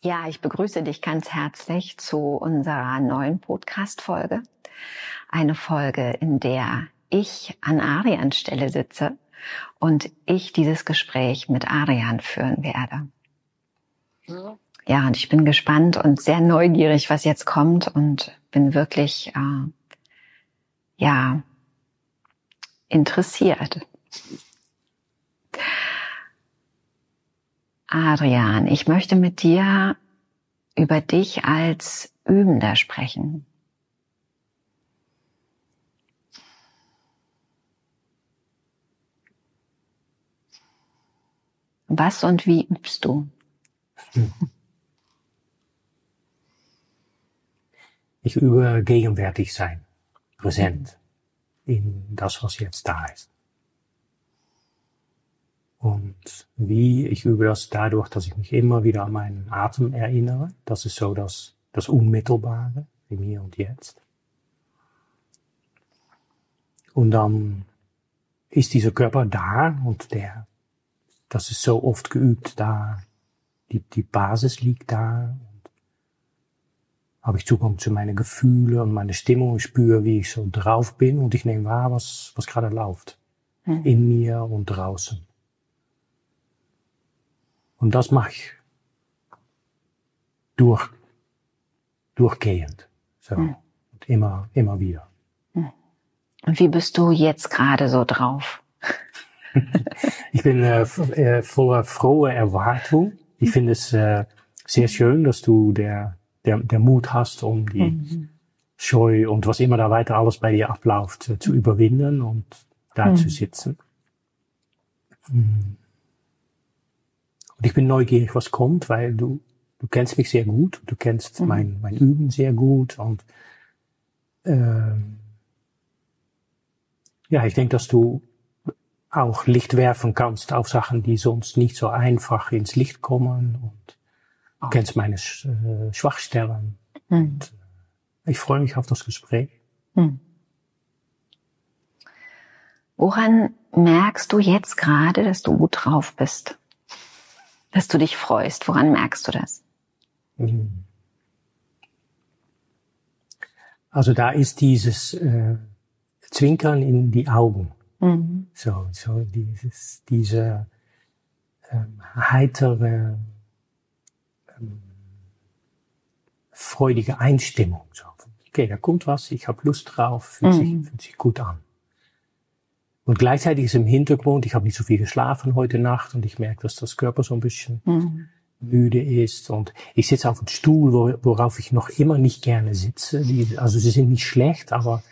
Ja, ich begrüße dich ganz herzlich zu unserer neuen Podcast-Folge. Eine Folge, in der ich an Arians Stelle sitze und ich dieses Gespräch mit Arian führen werde. Ja, und ich bin gespannt und sehr neugierig, was jetzt kommt und bin wirklich, äh, ja, interessiert. Adrian, ich möchte mit dir über dich als Übender sprechen. Was und wie übst du? Ich übe gegenwärtig sein, präsent in das, was jetzt da ist. Und wie ich übe das dadurch, dass ich mich immer wieder an meinen Atem erinnere. Das ist so das, das Unmittelbare im Hier und Jetzt. Und dann ist dieser Körper da und der, das ist so oft geübt, da die, die Basis liegt da. Und habe ich Zugang zu meinen Gefühlen und meine Stimmung. Ich spüre, wie ich so drauf bin und ich nehme wahr, was, was gerade läuft. Hm. In mir und draußen. Und das mache ich durch, durchgehend. So. Hm. Und immer, immer wieder. Hm. Und wie bist du jetzt gerade so drauf? ich bin äh, äh, voller froher Erwartung. Ich finde es äh, sehr schön, dass du der, der, der Mut hast, um die mhm. Scheu und was immer da weiter alles bei dir abläuft, äh, zu überwinden und da mhm. zu sitzen. Mhm. Und ich bin neugierig, was kommt, weil du, du kennst mich sehr gut, du kennst mhm. mein, mein Üben sehr gut und ähm, ja, ich denke, dass du auch Licht werfen kannst auf Sachen, die sonst nicht so einfach ins Licht kommen und du oh. kennst meine äh, Schwachstellen. Mhm. Und, äh, ich freue mich auf das Gespräch. Mhm. Woran merkst du jetzt gerade, dass du gut drauf bist? Dass du dich freust? Woran merkst du das? Mhm. Also da ist dieses äh, Zwinkern in die Augen. Mhm. So, so dieses, diese ähm, heitere, ähm, freudige Einstimmung. So, okay, da kommt was, ich habe Lust drauf, fühlt, mhm. sich, fühlt sich gut an. Und gleichzeitig ist im Hintergrund, ich habe nicht so viel geschlafen heute Nacht und ich merke, dass das Körper so ein bisschen mhm. müde ist. Und ich sitze auf einem Stuhl, worauf ich noch immer nicht gerne sitze. Die, also sie sind nicht schlecht, aber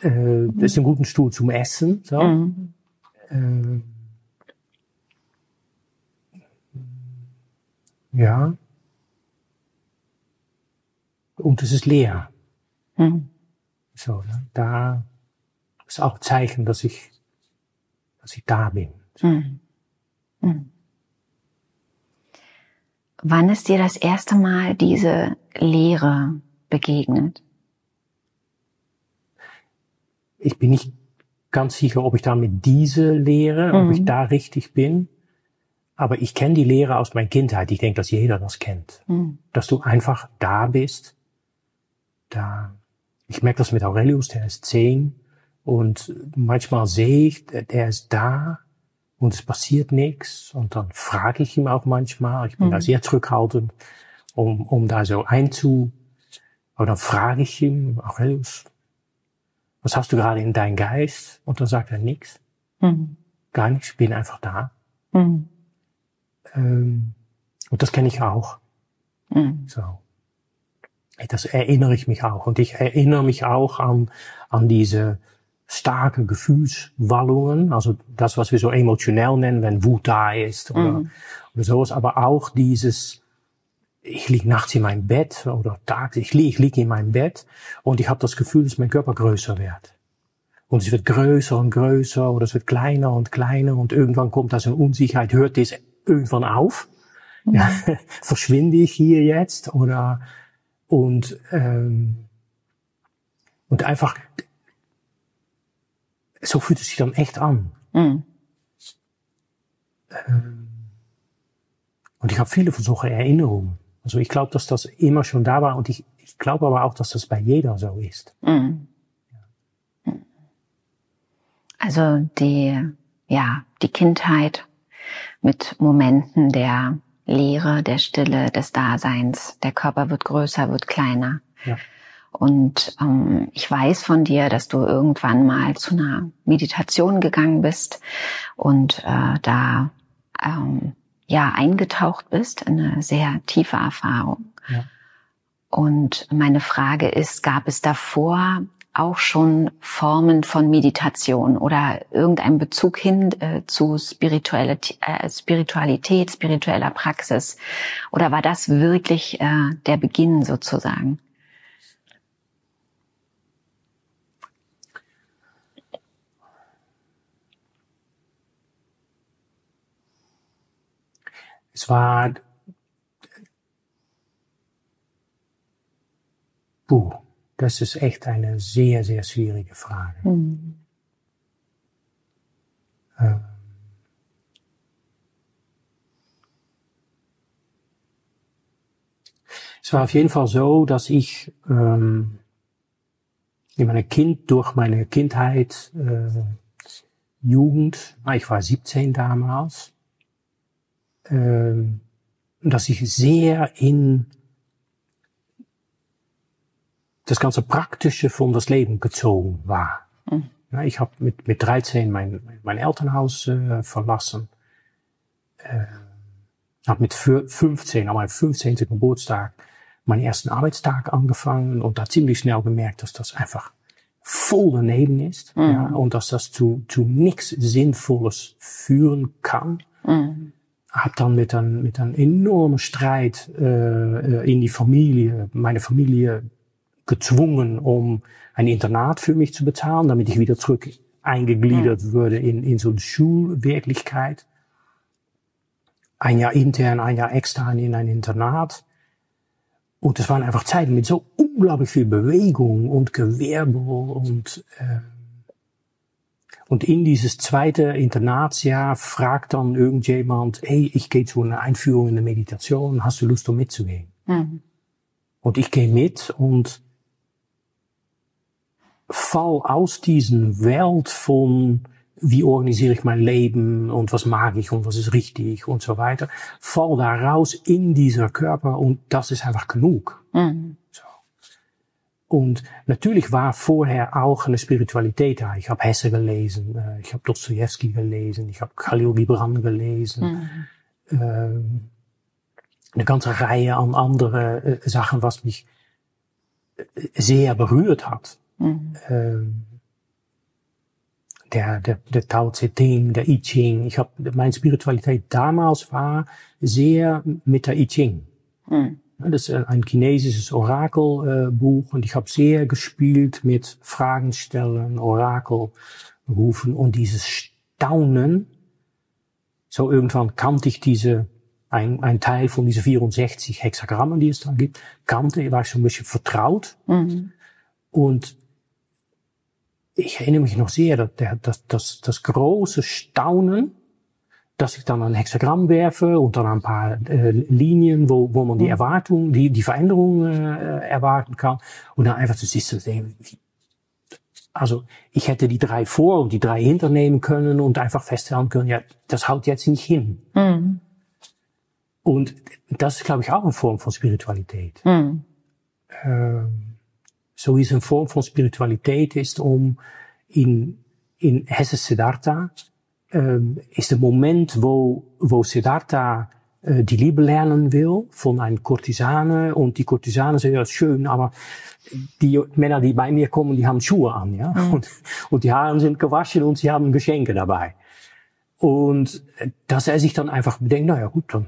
äh, das ist ein guter Stuhl zum Essen. So. Mhm. Äh, ja. Und es ist leer. Mhm. So, ne? da ist auch Zeichen, dass ich, dass ich da bin. Mhm. Mhm. Wann ist dir das erste Mal diese Lehre begegnet? Ich bin nicht ganz sicher, ob ich da mit diese Lehre, mhm. ob ich mhm. da richtig bin. Aber ich kenne die Lehre aus meiner Kindheit. Ich denke, dass jeder das kennt. Mhm. Dass du einfach da bist. Da, ich merke das mit Aurelius, der ist zehn. Und manchmal sehe ich, der ist da und es passiert nichts. Und dann frage ich ihn auch manchmal, ich bin mhm. da sehr zurückhaltend, um, um da so einzu, aber dann frage ich ihn, Aurelius, was hast du gerade in deinem Geist? Und dann sagt er nichts. Mhm. Gar nichts, ich bin einfach da. Mhm. Ähm, und das kenne ich auch. Mhm. So. Das erinnere ich mich auch. Und ich erinnere mich auch an, an diese starke Gefühlswallungen, also das, was wir so emotionell nennen, wenn Wut da ist oder, mhm. oder sowas, aber auch dieses, ich lieg nachts in meinem Bett oder tags, ich lieg, ich lieg in meinem Bett und ich habe das Gefühl, dass mein Körper größer wird. Und es wird größer und größer oder es wird kleiner und kleiner und irgendwann kommt da so eine Unsicherheit, hört das irgendwann auf? Mhm. Ja, verschwinde ich hier jetzt oder und ähm, und einfach so fühlt es sich dann echt an. Mhm. Ähm, und ich habe viele von solchen Erinnerungen. Also ich glaube, dass das immer schon da war und ich, ich glaube aber auch, dass das bei jeder so ist. Mhm. Also die, ja, die Kindheit mit Momenten der Leere, der Stille, des Daseins. Der Körper wird größer, wird kleiner. Ja. Und ähm, ich weiß von dir, dass du irgendwann mal zu einer Meditation gegangen bist und äh, da ähm, ja eingetaucht bist in eine sehr tiefe Erfahrung. Ja. Und meine Frage ist, gab es davor auch schon Formen von Meditation oder irgendein Bezug hin äh, zu Spiritualität, äh, Spiritualität, spiritueller Praxis? Oder war das wirklich äh, der Beginn sozusagen? Es war, puh, das ist echt eine sehr, sehr schwierige Frage. Mhm. Ähm, es war auf jeden Fall so, dass ich ähm, in meiner Kind durch meine Kindheit, äh, Jugend, ich war 17 damals, ähm, dass ich sehr in das ganze Praktische von das Leben gezogen war. Mhm. Ja, ich habe mit, mit 13 mein, mein Elternhaus äh, verlassen. Äh, habe mit 15, an meinem 15. Geburtstag, meinen ersten Arbeitstag angefangen und da ziemlich schnell gemerkt, dass das einfach voll daneben ist mhm. ja, und dass das zu, zu nichts Sinnvolles führen kann. Mhm habe dann mit einem, mit einem enormen Streit äh, in die Familie, meine Familie gezwungen, um ein Internat für mich zu bezahlen, damit ich wieder zurück eingegliedert mhm. würde in, in so eine Schulwirklichkeit. Ein Jahr intern, ein Jahr extern in ein Internat. Und es waren einfach Zeiten mit so unglaublich viel Bewegung und Gewerbe und äh, und in dieses zweite Internatsjahr fragt dann irgendjemand, hey, ich gehe zu einer Einführung in der Meditation, hast du Lust, um mitzugehen? Mhm. Und ich gehe mit und fall aus diesen Welt von, wie organisiere ich mein Leben und was mag ich und was ist richtig und so weiter, fall da raus in dieser Körper und das ist einfach genug. Mhm. Und natürlich war vorher auch eine Spiritualität da. Ich habe Hesse gelesen, ich habe Dostoevsky gelesen, ich habe Khalil Gibran gelesen. Mhm. Ähm, eine ganze Reihe an andere äh, Sachen, was mich sehr berührt hat. Mhm. Ähm, der, der, der Tao Tse Ting, der I Ching. Ich habe meine Spiritualität damals war sehr mit der I Ching. Mhm. Das ist ein chinesisches Orakelbuch und ich habe sehr gespielt mit Fragen stellen, Orakel rufen und dieses Staunen. So irgendwann kannte ich diese, ein, ein Teil von diese 64 Hexagrammen, die es da gibt, kannte, war ich so ein bisschen vertraut. Mhm. Und ich erinnere mich noch sehr, dass das, das, das große Staunen, dass ich dann ein Hexagramm werfe und dann ein paar äh, Linien, wo, wo man die mhm. Erwartung, die, die Veränderung äh, erwarten kann. Und dann einfach zu sehen, wie, also ich hätte die drei vor und die drei hinternehmen können und einfach feststellen können, ja, das haut jetzt nicht hin. Mhm. Und das ist, glaube ich, auch eine Form von Spiritualität. Mhm. Ähm, so ist eine Form von Spiritualität ist, um in, in Hesse Siddhartha ist der Moment, wo, wo Siddhartha äh, die Liebe lernen will von einer Kurtisane und die Kurtisane sagt, ja, schön, aber die Männer, die bei mir kommen, die haben Schuhe an, ja, mhm. und, und die Haare sind gewaschen und sie haben Geschenke dabei. Und dass er sich dann einfach bedenkt, naja gut, dann,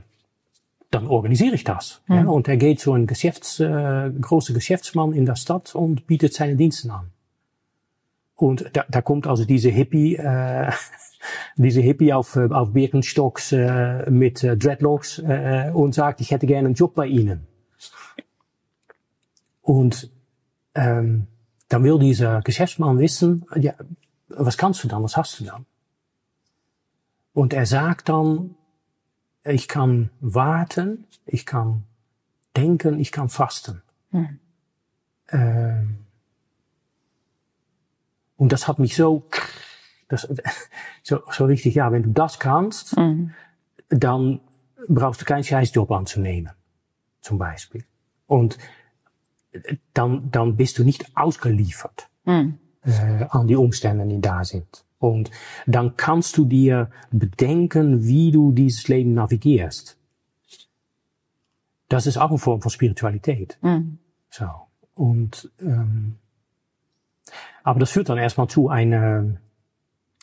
dann organisiere ich das. Mhm. Ja, und er geht zu einem Geschäfts, äh, großen Geschäftsmann in der Stadt und bietet seine Dienste an. Und da, da kommt also diese Hippie, äh, diese Hippie auf, äh, auf Birkenstocks äh, mit äh, Dreadlocks äh, und sagt, ich hätte gerne einen Job bei Ihnen. Und ähm, dann will dieser Geschäftsmann wissen, ja, was kannst du dann, was hast du dann? Und er sagt dann, ich kann warten, ich kann denken, ich kann fasten. Mhm. Ähm, und das hat mich so, das, so, so richtig, ja, wenn du das kannst, mhm. dann brauchst du keinen Scheißjob anzunehmen, zum Beispiel. Und dann, dann bist du nicht ausgeliefert mhm. äh, an die Umstände, die da sind. Und dann kannst du dir bedenken, wie du dieses Leben navigierst. Das ist auch eine Form von Spiritualität. Mhm. So. Und ähm, aber das führt dann erstmal zu einer,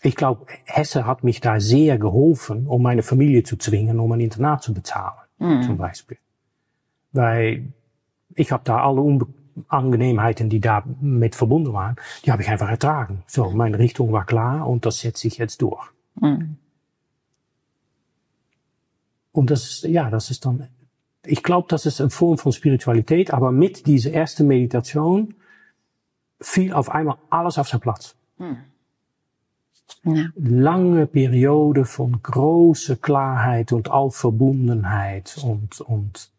ich glaube, Hesse hat mich da sehr geholfen, um meine Familie zu zwingen, um ein Internat zu bezahlen, mhm. zum Beispiel. Weil ich habe da alle Unangenehmheiten, die da mit verbunden waren, die habe ich einfach ertragen. So, meine Richtung war klar und das setze ich jetzt durch. Mhm. Und das ist, ja, das ist dann, ich glaube, das ist eine Form von Spiritualität, aber mit dieser ersten Meditation fiel auf einmal alles auf zijn Platz. Hm. Ja. Lange Periode von großer Klarheit und Allverbundenheit und, und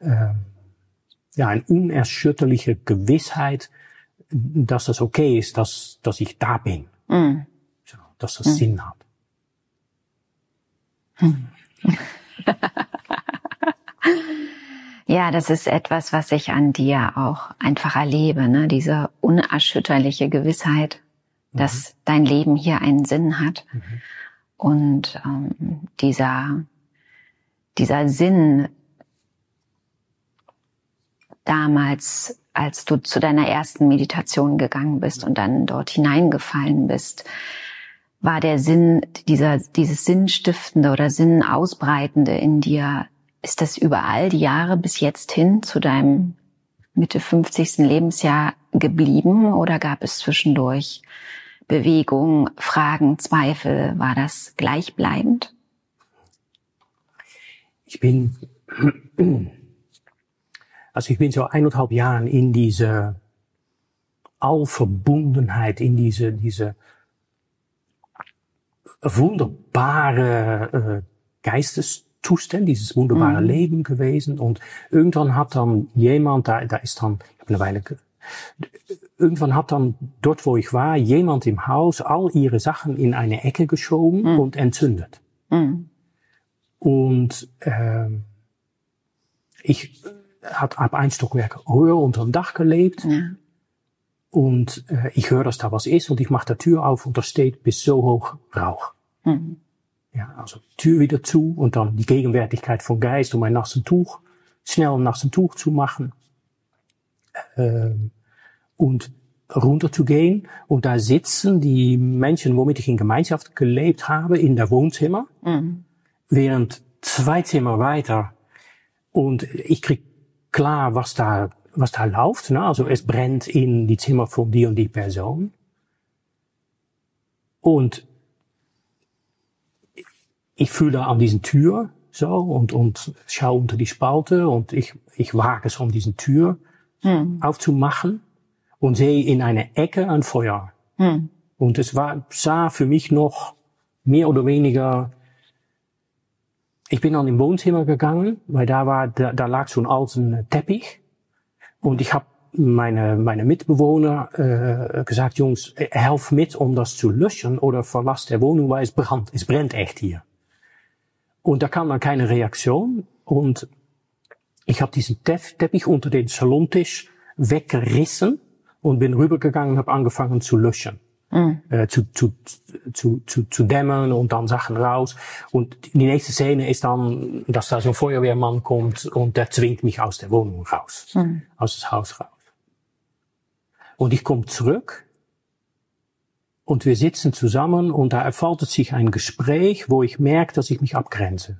ähm, ja, eine unerschütterliche Gewissheit, dass das okay ist, dass, dass ich da bin. Mm. So, dass das mm. Sinn hat. Hm. Ja, das ist etwas, was ich an dir auch einfach erlebe, ne? diese unerschütterliche Gewissheit, mhm. dass dein Leben hier einen Sinn hat. Mhm. Und ähm, dieser, dieser Sinn damals, als du zu deiner ersten Meditation gegangen bist und dann dort hineingefallen bist, war der Sinn, dieser, dieses Sinnstiftende oder Sinnausbreitende in dir ist das überall die Jahre bis jetzt hin zu deinem Mitte 50. Lebensjahr geblieben oder gab es zwischendurch Bewegung, Fragen, Zweifel? War das gleichbleibend? Ich bin, also ich bin so eineinhalb Jahren in diese Allverbundenheit, in diese, diese wunderbare äh, Geistes Zustand, dieses wunderbare mhm. Leben gewesen. Und irgendwann hat dann jemand, da, da ist dann, ich habe eine Weile, irgendwann hat dann dort, wo ich war, jemand im Haus all ihre Sachen in eine Ecke geschoben mhm. und entzündet. Mhm. Und ähm, ich hat ab ein Stockwerk höher unter dem Dach gelebt. Ja. Und äh, ich höre, dass da was ist und ich mache die Tür auf und da steht bis so hoch Rauch. Mhm. Ja, also Tür wieder zu und dann die Gegenwärtigkeit von Geist, um ein nassen Tuch, schnell ein nassen Tuch zu machen. Ähm, und runter zu gehen und da sitzen die Menschen, womit ich in Gemeinschaft gelebt habe, in der Wohnzimmer, mhm. während zwei Zimmer weiter und ich krieg klar, was da, was da läuft. Ne? Also es brennt in die Zimmer von die und die Person. Und ich fühle an diesen Tür so und, und schaue unter die Spalte und ich, ich wage es, um diesen Tür hm. aufzumachen und sehe in einer Ecke ein Feuer. Hm. Und es war, sah für mich noch mehr oder weniger, ich bin dann im Wohnzimmer gegangen, weil da war, da, da lag so ein alten Teppich und ich habe meine, meine Mitbewohner äh, gesagt, Jungs, helf mit, um das zu löschen oder verlass der Wohnung, weil es brennt, es brennt echt hier. Und da kam dann keine Reaktion. Und ich habe diesen Teppich unter den Salontisch weggerissen und bin rübergegangen und habe angefangen zu löschen. Mhm. Äh, zu, zu, zu, zu, zu dämmen und dann Sachen raus. Und die nächste Szene ist dann, dass da so ein Feuerwehrmann kommt und der zwingt mich aus der Wohnung raus. Mhm. Aus das Haus raus. Und ich komme zurück und wir sitzen zusammen und da erfaltet sich ein Gespräch, wo ich merke, dass ich mich abgrenze.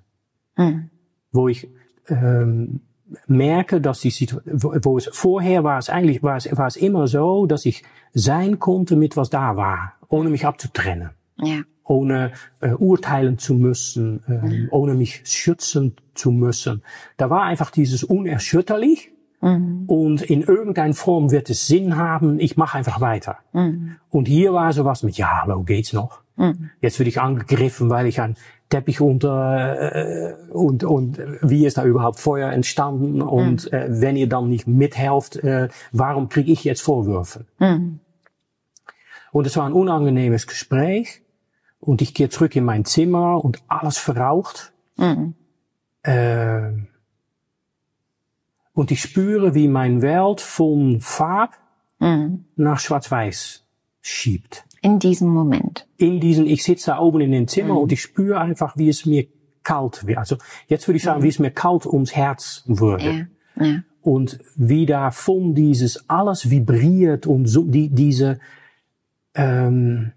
Mhm. Wo ich ähm, merke, dass die Situation, wo es vorher war es eigentlich, war es, war es immer so, dass ich sein konnte mit was da war, ohne mich abzutrennen. Ja. Ohne äh, urteilen zu müssen, ähm, mhm. ohne mich schützen zu müssen. Da war einfach dieses unerschütterlich Mhm. Und in irgendeiner Form wird es Sinn haben, ich mache einfach weiter. Mhm. Und hier war sowas mit, ja, hallo, geht's noch? Mhm. Jetzt werde ich angegriffen, weil ich ein, Teppich unter äh, und, und wie ist da überhaupt Feuer entstanden und mhm. äh, wenn ihr dann nicht mithelft, äh, warum kriege ich jetzt Vorwürfe? Mhm. Und es war ein unangenehmes Gespräch und ich gehe zurück in mein Zimmer und alles verraucht. Äh, und ich spüre, wie mein Welt von Farb mhm. nach Schwarz-Weiß schiebt. In diesem Moment. In diesem, ich sitze da oben in dem Zimmer mhm. und ich spüre einfach, wie es mir kalt wird. Also jetzt würde ich sagen, mhm. wie es mir kalt ums Herz würde. Ja. Ja. Und wie da von dieses alles vibriert und so, die, diese, ähm,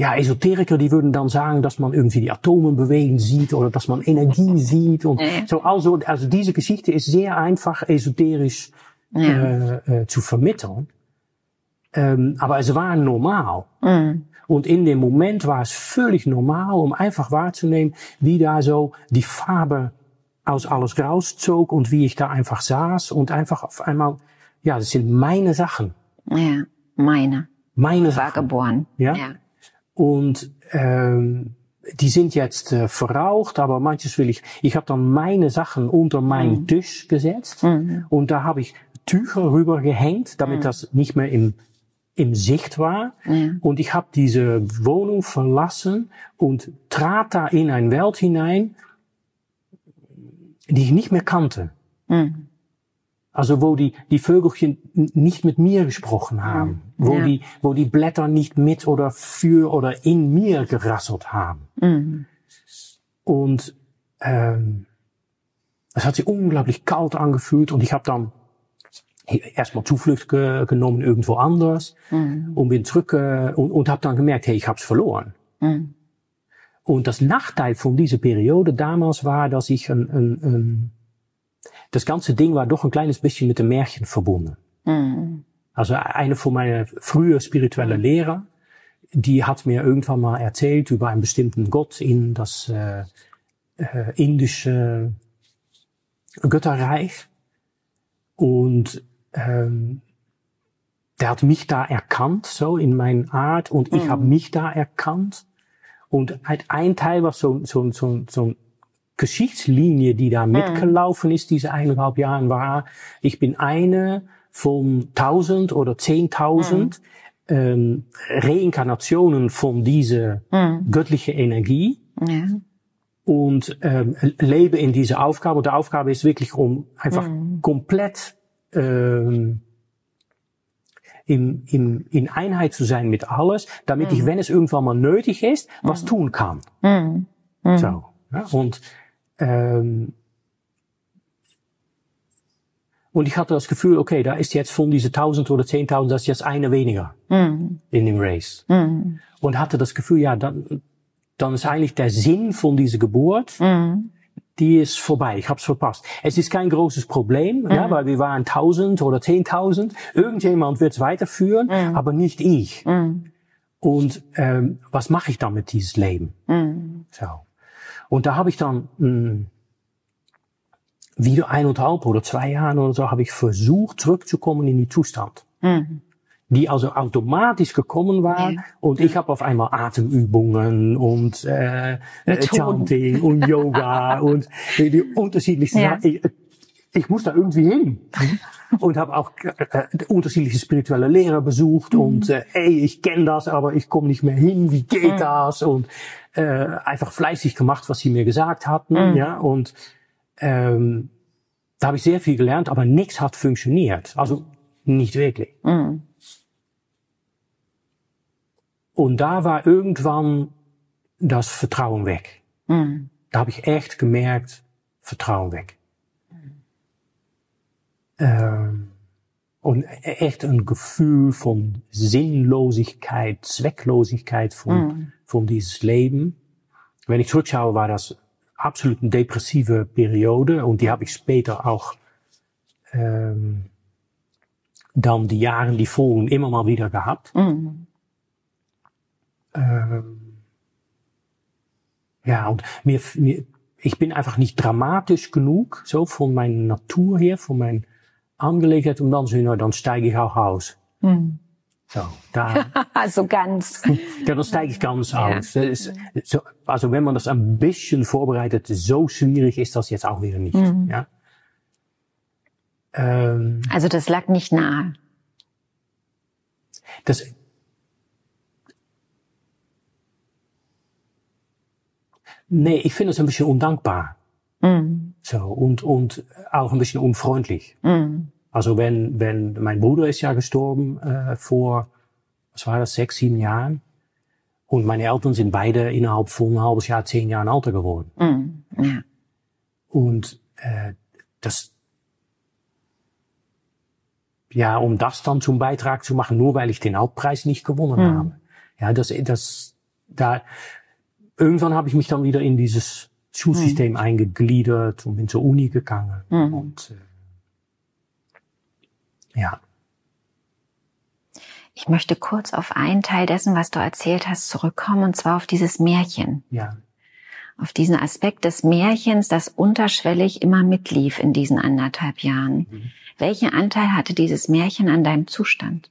ja, Esoteriker, die würden dann sagen, dass man irgendwie die Atomen bewegen sieht oder dass man Energie sieht und so. Also, also diese Geschichte ist sehr einfach esoterisch ja. äh, äh, zu vermitteln. Ähm, aber es war normal. Mhm. Und in dem Moment war es völlig normal, um einfach wahrzunehmen, wie da so die Farbe aus alles rauszog und wie ich da einfach saß und einfach auf einmal, ja, das sind meine Sachen. Ja, meine. Meine war geboren. Ja. ja. Und ähm, die sind jetzt äh, verraucht, aber manches will ich. Ich habe dann meine Sachen unter meinen mhm. Tisch gesetzt mhm. und da habe ich Tücher rüber gehängt, damit mhm. das nicht mehr im im Sicht war. Ja. Und ich habe diese Wohnung verlassen und trat da in eine Welt hinein, die ich nicht mehr kannte. Mhm. Also wo die, die Vögelchen nicht mit mir gesprochen haben, mhm. wo, ja. die, wo die Blätter nicht mit oder für oder in mir gerasselt haben. Mhm. Und ähm, es hat sich unglaublich kalt angefühlt und ich habe dann erstmal Zuflucht ge genommen irgendwo anders mhm. und bin zurück äh, und, und habe dann gemerkt, hey, ich hab's verloren. Mhm. Und das Nachteil von dieser Periode damals war, dass ich ein, ein, ein das ganze Ding war doch ein kleines bisschen mit dem Märchen verbunden. Mhm. Also eine von meiner früher spirituellen Lehrer, die hat mir irgendwann mal erzählt über einen bestimmten Gott in das äh, äh, indische Götterreich. Und ähm, der hat mich da erkannt, so in meiner Art, und ich mhm. habe mich da erkannt. Und halt ein Teil war so, so, so, so Geschichtslinie, die da mhm. mitgelaufen ist, diese eineinhalb Jahren, war, ich bin eine von tausend oder zehntausend mhm. ähm, Reinkarnationen von dieser mhm. göttlichen Energie. Ja. Und ähm, lebe in dieser Aufgabe. Und die Aufgabe ist wirklich, um einfach mhm. komplett ähm, in, in, in Einheit zu sein mit alles, damit ich, mhm. wenn es irgendwann mal nötig ist, was mhm. tun kann. So. Ja, und ähm, und ich hatte das Gefühl, okay, da ist jetzt von diese 1000 oder 10.000, das ist jetzt eine weniger mm. in dem Race. Mm. Und hatte das Gefühl, ja, dann, dann ist eigentlich der Sinn von dieser Geburt, mm. die ist vorbei. Ich hab's verpasst. Es ist kein großes Problem, ja, weil wir waren 1000 oder 10.000. Irgendjemand wird's weiterführen, aber nicht ich. Und ähm, was mache ich dann mit dieses Leben? So. Und da habe ich dann mh, hm, wieder eineinhalb oder zwei Jahre oder so, habe ich versucht, zurückzukommen in die Zustand. Mhm. Die also automatisch gekommen war ja. und ich habe auf einmal Atemübungen und äh, äh Chanting und Yoga und die unterschiedlichsten ja. ich, ich muss da irgendwie hin. und habe auch äh, unterschiedliche spirituelle Lehrer besucht mhm. und äh, ey, ich kenne das, aber ich komme nicht mehr hin, wie geht mhm. das? Und äh, einfach fleißig gemacht, was sie mir gesagt hatten, mhm. ja, und ähm, da habe ich sehr viel gelernt, aber nichts hat funktioniert. Also nicht wirklich. Mhm. Und da war irgendwann das Vertrauen weg. Mhm. Da habe ich echt gemerkt, Vertrauen weg. Ähm, und echt ein Gefühl von Sinnlosigkeit, Zwecklosigkeit von, mm. von dieses Leben. Wenn ich zurückschaue, war das absolut eine depressive Periode und die habe ich später auch ähm, dann die Jahre, die folgen, immer mal wieder gehabt. Mm. Ähm, ja, und mir, mir, ich bin einfach nicht dramatisch genug, so von meiner Natur her, von meinem Angelegenheit, um dann zu sagen, dann steige ich auch aus. Mhm. So, da. also ganz. Ja, dann steige ich ganz aus. Ja. Ist, so, also wenn man das ein bisschen vorbereitet, so schwierig ist das jetzt auch wieder nicht. Mhm. Ja? Ähm, also das lag nicht nahe. Das, nee, ich finde es ein bisschen undankbar. Mhm. So, und, und auch ein bisschen unfreundlich. Mhm. Also wenn, wenn, mein Bruder ist ja gestorben äh, vor, was war das, sechs, sieben Jahren. Und meine Eltern sind beide innerhalb von ein halbes Jahr, zehn Jahren älter geworden. Mhm. Ja. Und äh, das, ja, um das dann zum Beitrag zu machen, nur weil ich den Hauptpreis nicht gewonnen mhm. habe. Ja, das, das, da, irgendwann habe ich mich dann wieder in dieses Schulsystem mhm. eingegliedert und bin zur Uni gegangen. Mhm. Und äh, ja. Ich möchte kurz auf einen Teil dessen, was du erzählt hast, zurückkommen, und zwar auf dieses Märchen. Ja. Auf diesen Aspekt des Märchens, das unterschwellig immer mitlief in diesen anderthalb Jahren. Mhm. Welchen Anteil hatte dieses Märchen an deinem Zustand?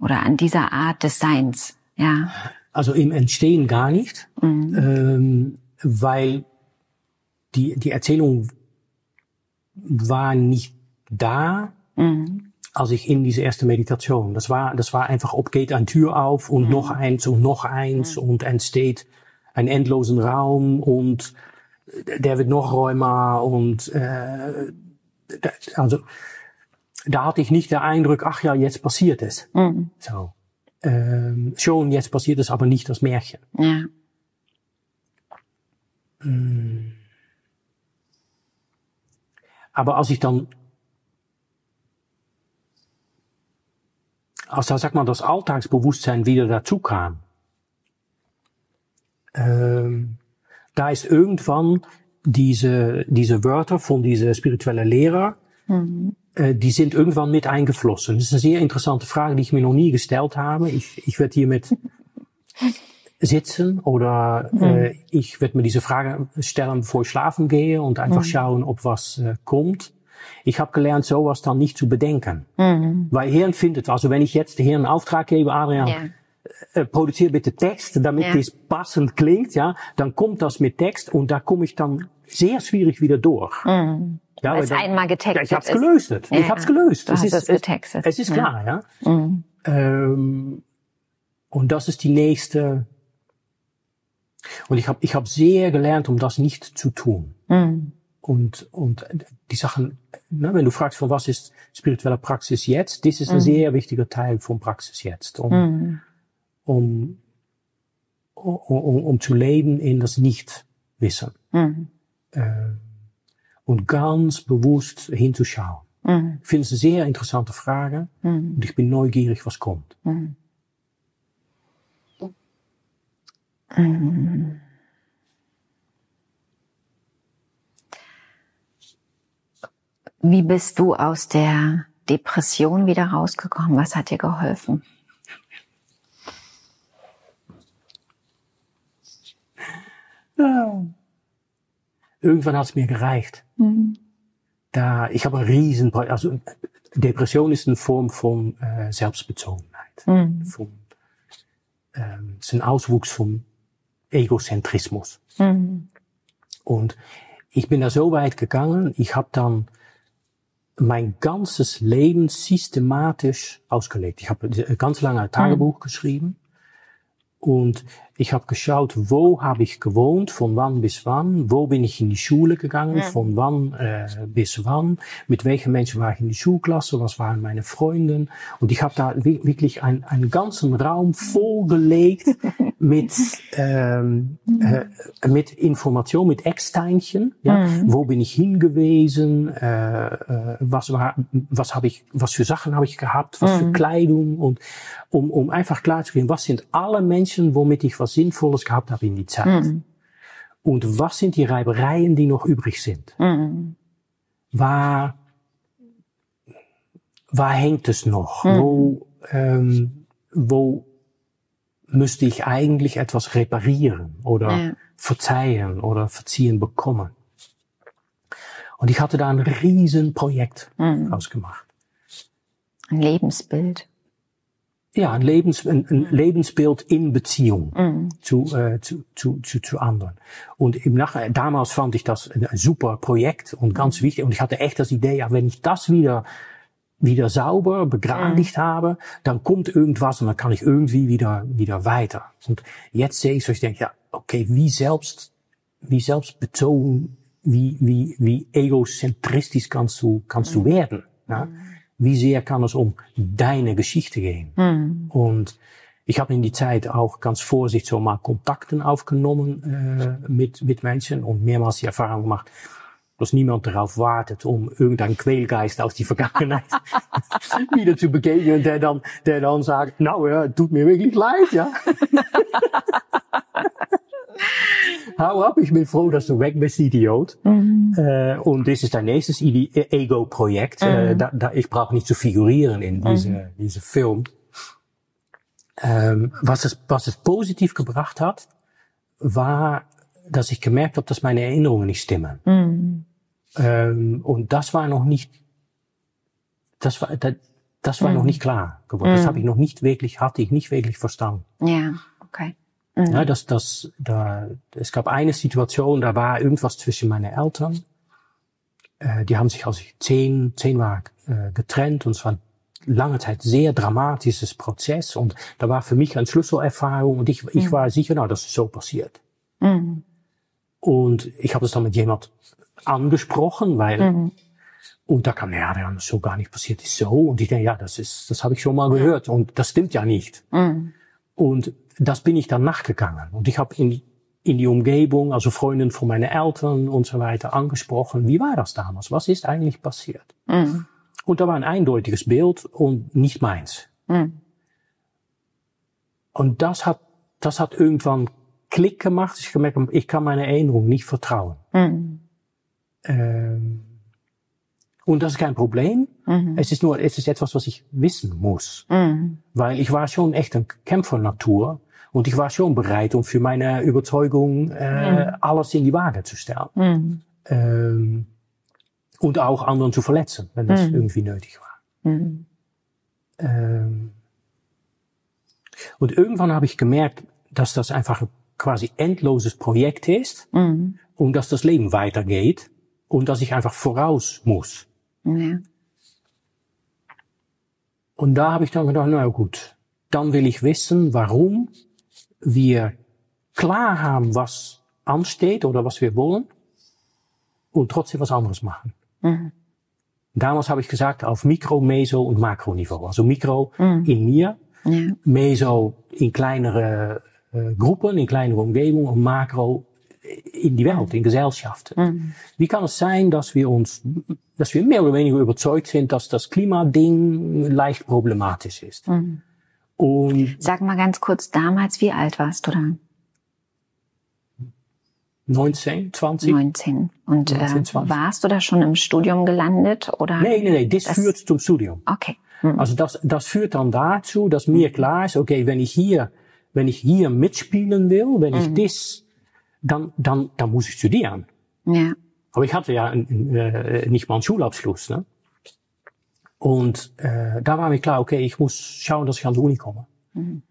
Oder an dieser Art des Seins? Ja. Also im Entstehen gar nicht, mhm. ähm, weil die, die Erzählung war nicht da, mhm. als ich in diese erste Meditation. Das war, das war einfach, ob geht eine Tür auf und mhm. noch eins und noch eins mhm. und entsteht ein endlosen Raum und der wird noch räumer und äh, also da hatte ich nicht den Eindruck, ach ja, jetzt passiert es. Mhm. So. Ähm, schon, jetzt passiert es, aber nicht das Märchen. Ja. Mm. Aber als ich dann, als da, sag mal, das Alltagsbewusstsein wieder dazu kam, ähm, da ist irgendwann diese, diese Wörter von dieser spirituelle Lehrer, mhm. Äh, die sind irgendwann mit eingeflossen. Das ist eine sehr interessante Frage, die ich mir noch nie gestellt habe. Ich, ich werde hier mit sitzen oder mhm. äh, ich werde mir diese Frage stellen, bevor ich schlafen gehe und einfach mhm. schauen, ob was äh, kommt. Ich habe gelernt, sowas dann nicht zu bedenken. Mhm. Weil Hirn findet, also wenn ich jetzt Hirn einen Auftrag gebe, Adrian, ja äh, produziere bitte Text, damit ja. das passend klingt, ja, dann kommt das mit Text und da komme ich dann sehr schwierig wieder durch. Mhm. Ja, es dann, einmal getextet ja, ich hab's gelöst. Ist. Ich hab's gelöst. es ist, es, getextet. es ist klar, ja. ja? Mhm. Ähm, und das ist die nächste. Und ich habe ich hab sehr gelernt, um das nicht zu tun. Mhm. Und, und die Sachen, ne, wenn du fragst, von was ist spirituelle Praxis jetzt, das ist ein mhm. sehr wichtiger Teil von Praxis jetzt. Um, mhm um, um, um zu leben in das Nichtwissen. Äh, und ganz bewusst hinzuschauen. Mhm. Ich finde es eine sehr interessante Frage mhm. und ich bin neugierig, was kommt. Mhm. Wie bist du aus der Depression wieder rausgekommen? Was hat dir geholfen? Ja. Irgendwann hat es mir gereicht. Mhm. Da, ich habe riesen, also Depression ist eine Form von äh, Selbstbezogenheit. Mhm. Von, ähm, es ist ein Auswuchs von Egozentrismus. Mhm. Und ich bin da so weit gegangen, ich habe dann mein ganzes Leben systematisch ausgelegt. Ich habe ganz lange ein Tagebuch mhm. geschrieben und ich habe geschaut, wo habe ich gewohnt, von wann bis wann, wo bin ich in die Schule gegangen, ja. von wann äh, bis wann, mit welchen Menschen war ich in die Schulklasse, was waren meine Freunden. Und ich habe da wirklich ein, einen ganzen Raum vollgelegt mit, ähm, äh, mit Information, mit Ecksteinchen. Ja? Mhm. Wo bin ich hingewiesen, äh, äh, was, war, was, hab ich, was für Sachen habe ich gehabt, was mhm. für Kleidung und um, um einfach klar zu kriegen, was sind alle Menschen, womit ich was was Sinnvolles gehabt habe in die Zeit. Mhm. Und was sind die Reibereien, die noch übrig sind? Mhm. Waar, waar hängt es noch? Mhm. Wo, ähm, wo müsste ich eigentlich etwas reparieren oder ja. verzeihen oder verziehen bekommen? Und ich hatte da ein riesen Projekt mhm. ausgemacht. Ein Lebensbild. Ja, ein, Lebens, ein, ein Lebensbild in Beziehung mm. zu, äh, zu, zu, zu, zu anderen. Und im Nach damals fand ich das ein, ein super Projekt und ganz wichtig. Und ich hatte echt das Idee, ja, wenn ich das wieder wieder sauber begradigt mm. habe, dann kommt irgendwas und dann kann ich irgendwie wieder, wieder weiter. Und jetzt sehe ich so, ich denke, ja, okay, wie selbst, wie selbstbezogen, wie, wie, wie egozentristisch kannst du, kannst du werden. Ja? Wie sehr kann es um deine Geschichte gehen? Mhm. Und ich habe in die Zeit auch ganz vorsichtig so mal Kontakten aufgenommen äh, mit, mit Menschen und mehrmals die Erfahrung gemacht, dass niemand darauf wartet, um irgendein Quälgeist aus die Vergangenheit wieder zu begegnen, der dann, der dann sagt, nou ja, tut mir wirklich leid, ja. Hau ab, ich bin froh, dass du weg bist, Idiot. Mhm. Äh, und das ist dein nächstes Ego-Projekt. Mhm. Äh, da, da, ich brauche nicht zu figurieren in diese, mhm. diese Film. Ähm, was, es, was es positiv gebracht hat, war, dass ich gemerkt habe, dass meine Erinnerungen nicht stimmen. Mhm. Ähm, und das war noch nicht, das war, das, das war noch mhm. nicht klar geworden. Das mhm. habe ich noch nicht wirklich, hatte ich nicht wirklich verstanden. Ja, okay. Mhm. Ja, das, das, da, es gab eine Situation, da war irgendwas zwischen meinen Eltern. Äh, die haben sich, als ich zehn, zehn war, äh, getrennt und es war lange Zeit sehr dramatisches Prozess und da war für mich eine Schlüsselerfahrung und ich, mhm. ich war sicher, na, das ist so passiert. Mhm. Und ich habe das dann mit jemand angesprochen, weil mhm. und da kam, ja, das ist so gar nicht passiert, ist so. Und ich denke, ja, das ist, das habe ich schon mal gehört und das stimmt ja nicht. Mhm. Und das bin ich dann nachgegangen. Und ich habe in, in die Umgebung, also Freundin von meinen Eltern und so weiter, angesprochen, wie war das damals? Was ist eigentlich passiert? Mhm. Und da war ein eindeutiges Bild und nicht meins. Mhm. Und das hat, das hat irgendwann Klick gemacht. Ich gemerkt, ich kann meine Erinnerung nicht vertrauen. Mhm. Ähm, und das ist kein Problem. Mhm. Es ist nur, es ist etwas, was ich wissen muss. Mhm. Weil ich war schon echt ein Kämpfernatur und ich war schon bereit, um für meine Überzeugung äh, mhm. alles in die Waage zu stellen. Mhm. Ähm, und auch anderen zu verletzen, wenn das mhm. irgendwie nötig war. Mhm. Ähm, und irgendwann habe ich gemerkt, dass das einfach ein quasi endloses Projekt ist und dass das Leben weitergeht und dass ich einfach voraus muss. Ja. Und da habe ich dann gedacht, na gut, dann will ich wissen, warum wir klar haben, was ansteht oder was wir wollen und trotzdem was anderes machen. Mhm. Damals habe ich gesagt, auf Mikro, Meso und Makroniveau. Also Mikro mhm. in mir, ja. Meso in kleinere äh, Gruppen, in kleinere Umgebungen und Makro in die Welt, in Gesellschaften. Mhm. Wie kann es sein, dass wir uns, dass wir mehr oder weniger überzeugt sind, dass das Klimading leicht problematisch ist? Mhm. Und Sag mal ganz kurz, damals, wie alt warst du dann? 19, 20. 19. Und 19, 20. Äh, warst du da schon im Studium gelandet oder? Nee, nee, nee, das, das führt zum Studium. Okay. Mhm. Also das, das führt dann dazu, dass mir klar ist, okay, wenn ich hier, wenn ich hier mitspielen will, wenn ich mhm. das, dann, dann, dann muss ich studieren. Ja. Aber ich hatte ja äh, nicht mal einen Schulabschluss, ne? Und äh, da war mir klar, okay, ich muss schauen, dass ich an die Uni komme. Mhm.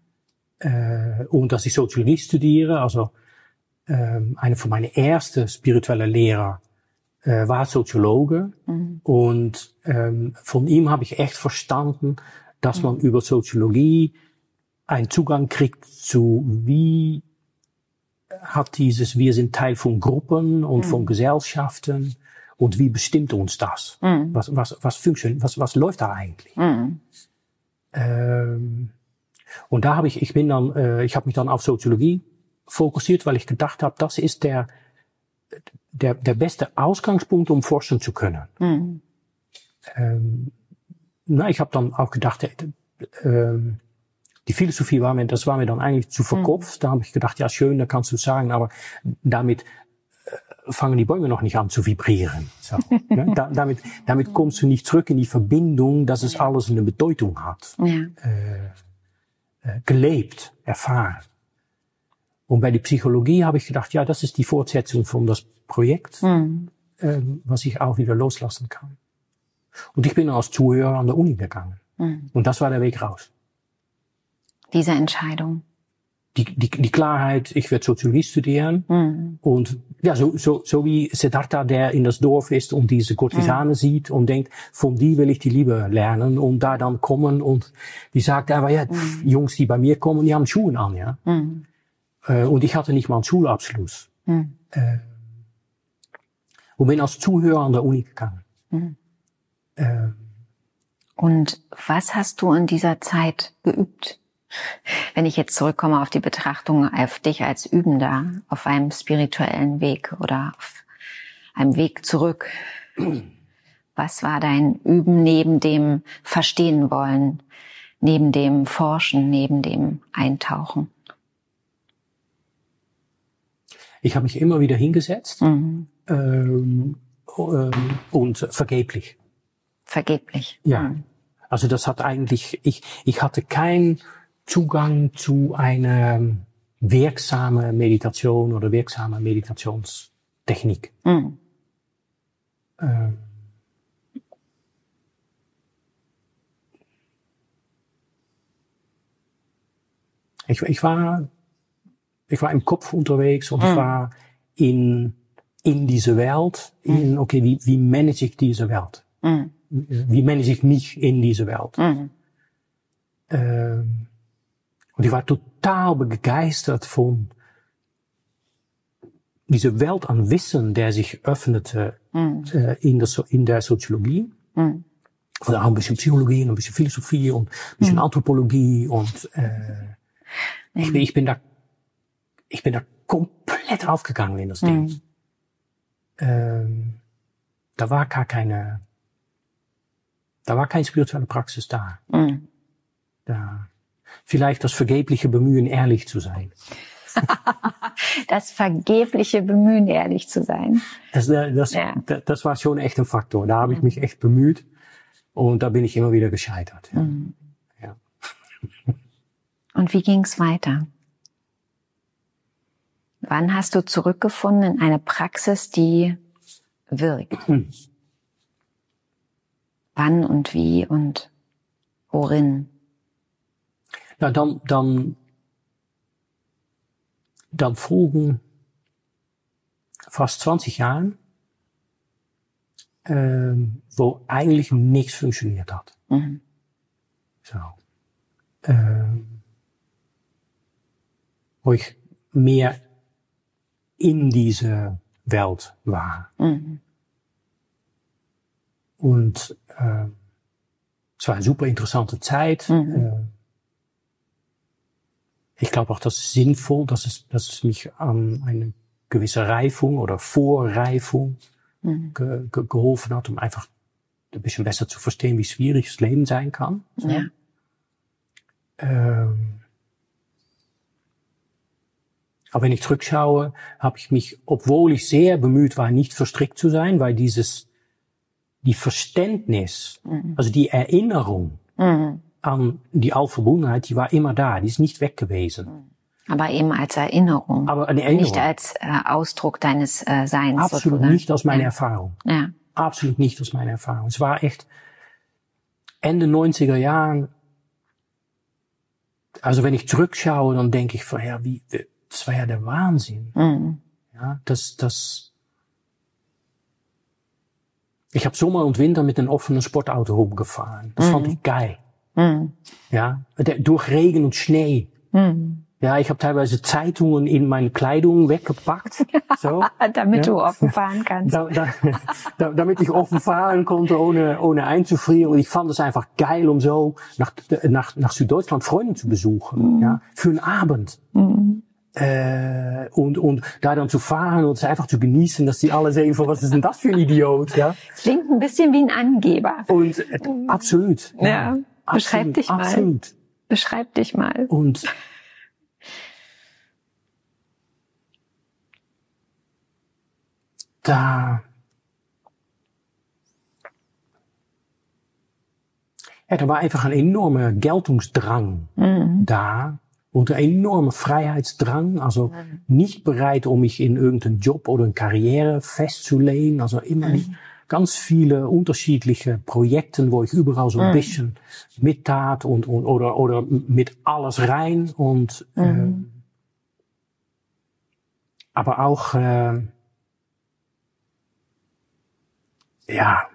Äh, und dass ich Soziologie studiere. Also ähm, eine von meinen ersten spirituellen Lehrer äh, war Soziologe. Mhm. Und ähm, von ihm habe ich echt verstanden, dass man mhm. über Soziologie einen Zugang kriegt zu, wie hat dieses, wir sind Teil von Gruppen und von mhm. Gesellschaften und wie bestimmt uns das? Mhm. Was, was, was, funktioniert, was, was läuft da eigentlich? Mhm. Ähm, und da habe ich, ich bin dann, äh, ich habe mich dann auf Soziologie fokussiert, weil ich gedacht habe, das ist der, der, der beste Ausgangspunkt, um forschen zu können. Mhm. Ähm, na, ich habe dann auch gedacht, äh, äh, die Philosophie war mir, das war mir dann eigentlich zu verkopft. Mhm. Da habe ich gedacht, ja schön, da kannst du sagen, aber damit fangen die Bäume noch nicht an zu vibrieren. So, ne? da, damit, damit kommst du nicht zurück in die Verbindung, dass es alles eine Bedeutung hat. Ja. Äh, äh, gelebt, erfahren. Und bei der Psychologie habe ich gedacht, ja, das ist die Fortsetzung von das Projekt, mhm. äh, was ich auch wieder loslassen kann. Und ich bin als Zuhörer an der Uni gegangen. Mhm. Und das war der Weg raus. Diese Entscheidung. Die, die, die Klarheit, ich werde Soziologie studieren. Mhm. Und ja, so, so, so wie Siddhartha, der in das Dorf ist und diese Kurtisane mhm. sieht und denkt, von die will ich die Liebe lernen und da dann kommen und die sagt aber, ja, pff, mhm. Jungs, die bei mir kommen, die haben Schuhe an, ja. Mhm. Äh, und ich hatte nicht mal einen Schulabschluss. Mhm. Äh, und bin als Zuhörer an der Uni gegangen. Äh, und was hast du in dieser Zeit geübt? Wenn ich jetzt zurückkomme auf die Betrachtung auf dich als Übender auf einem spirituellen Weg oder auf einem Weg zurück, was war dein Üben neben dem Verstehen wollen, neben dem Forschen, neben dem Eintauchen? Ich habe mich immer wieder hingesetzt mhm. ähm, ähm, und vergeblich. Vergeblich. Ja. Mhm. Also das hat eigentlich, ich, ich hatte keinen Zugang zu einer wirksame Meditation oder wirksame Meditationstechnik. Mhm. Ich, ich war ich war im Kopf unterwegs und mhm. ich war in, in diese Welt, in, mhm. okay, wie, wie manage ich diese Welt? Mhm. Wie manage ich mich in diese Welt? Und ich war total begeistert von diese Welt an Wissen, der sich öffnete mhm. äh, in, der, in der Soziologie. Mhm. Und auch ein bisschen Psychologie und ein bisschen Philosophie und ein bisschen Anthropologie und äh, ich, bin, ich bin da ich bin da komplett aufgegangen in das Ding. Mhm. Ähm, da war gar keine, da war keine spirituelle Praxis da. Mhm. da. Vielleicht das vergebliche Bemühen, ehrlich zu sein. das vergebliche Bemühen, ehrlich zu sein. Das, äh, das, ja. das, war schon echt ein Faktor. Da habe ich mhm. mich echt bemüht und da bin ich immer wieder gescheitert. Ja. Mhm. ja. Und wie ging's weiter? Wann hast du zurückgefunden in eine Praxis, die wirkt? Hm. Wann und wie und worin? Ja, dann, dann, dann folgen fast 20 Jahren, ähm, wo eigentlich nichts funktioniert hat. Mhm. So. Ähm, wo ich mehr in diese Welt war. Mhm. Und äh, es war eine super interessante Zeit. Mhm. Ich glaube auch, das ist sinnvoll, dass es, dass es mich an eine gewisse Reifung oder Vorreifung mhm. ge, ge, geholfen hat, um einfach ein bisschen besser zu verstehen, wie schwierig das Leben sein kann. So. Ja. Ähm, aber wenn ich zurückschaue, habe ich mich, obwohl ich sehr bemüht war, nicht verstrickt zu sein, weil dieses, die Verständnis, mhm. also die Erinnerung mhm. An die Allverbundenheit, die war immer da, die ist nicht weg gewesen. Aber eben als Erinnerung. Aber eine Erinnerung. Nicht als äh, Ausdruck deines äh, Seins. Absolut sozusagen. nicht aus meiner ja. Erfahrung. Ja. Absolut nicht aus meiner Erfahrung. Es war echt Ende 90er Jahren. Also wenn ich zurückschaue, dann denke ich ja, wie, das war ja der Wahnsinn. Mhm. Ja, das, das. Ich habe Sommer und Winter mit einem offenen Sportauto rumgefahren. Das mhm. fand ich geil. Mhm. Ja, durch Regen und Schnee. Mhm. Ja, ich habe teilweise Zeitungen in meine Kleidung weggepackt. So, damit ja. du offen fahren kannst. Da, da, da, damit ich offen fahren konnte, ohne, ohne einzufrieren. Und ich fand es einfach geil, um so nach, nach, nach Süddeutschland Freunde zu besuchen. Mhm. Ja, für einen Abend. Mhm. Äh, und, und da dann zu fahren und es einfach zu genießen, dass die alle sehen, was ist denn das für ein Idiot, ja? Klingt ein bisschen wie ein Angeber. Und äh, absolut. Ja. ja. Beschreib absolut, dich mal. Absolut. Beschreib dich mal. Und da ja, da war einfach ein enormer Geltungsdrang mhm. da und ein enormer Freiheitsdrang, also mhm. nicht bereit, um mich in irgendeinen Job oder eine Karriere festzulegen, also immer nicht, ganz viele unterschiedliche Projekten, wo ich überall so ein mhm. bisschen mittat und, und oder oder mit alles rein und mhm. äh, aber auch äh, ja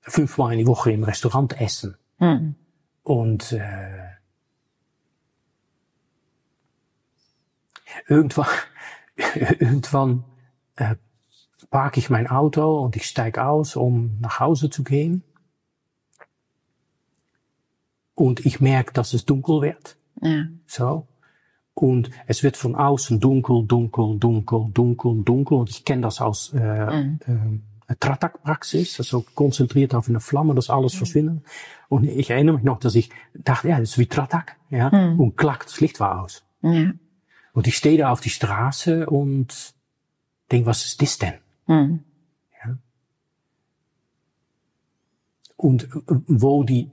fünfmal in die Woche im Restaurant essen mhm. und äh, irgendwann irgendwann äh, parke ich mein Auto und ich steige aus, um nach Hause zu gehen. Und ich merke, dass es dunkel wird. Ja. So. Und es wird von außen dunkel, dunkel, dunkel, dunkel, dunkel. Und ich kenne das aus äh, mhm. äh, Tratak-Praxis, also konzentriert auf eine Flamme, dass alles mhm. verschwindet. Und ich erinnere mich noch, dass ich dachte, ja, das ist wie Tratak. Ja? Mhm. Und klack, das Licht war aus. Ja. Und ich stehe da auf die Straße und denke, was ist das denn? Mhm. Ja? Und äh, wo die,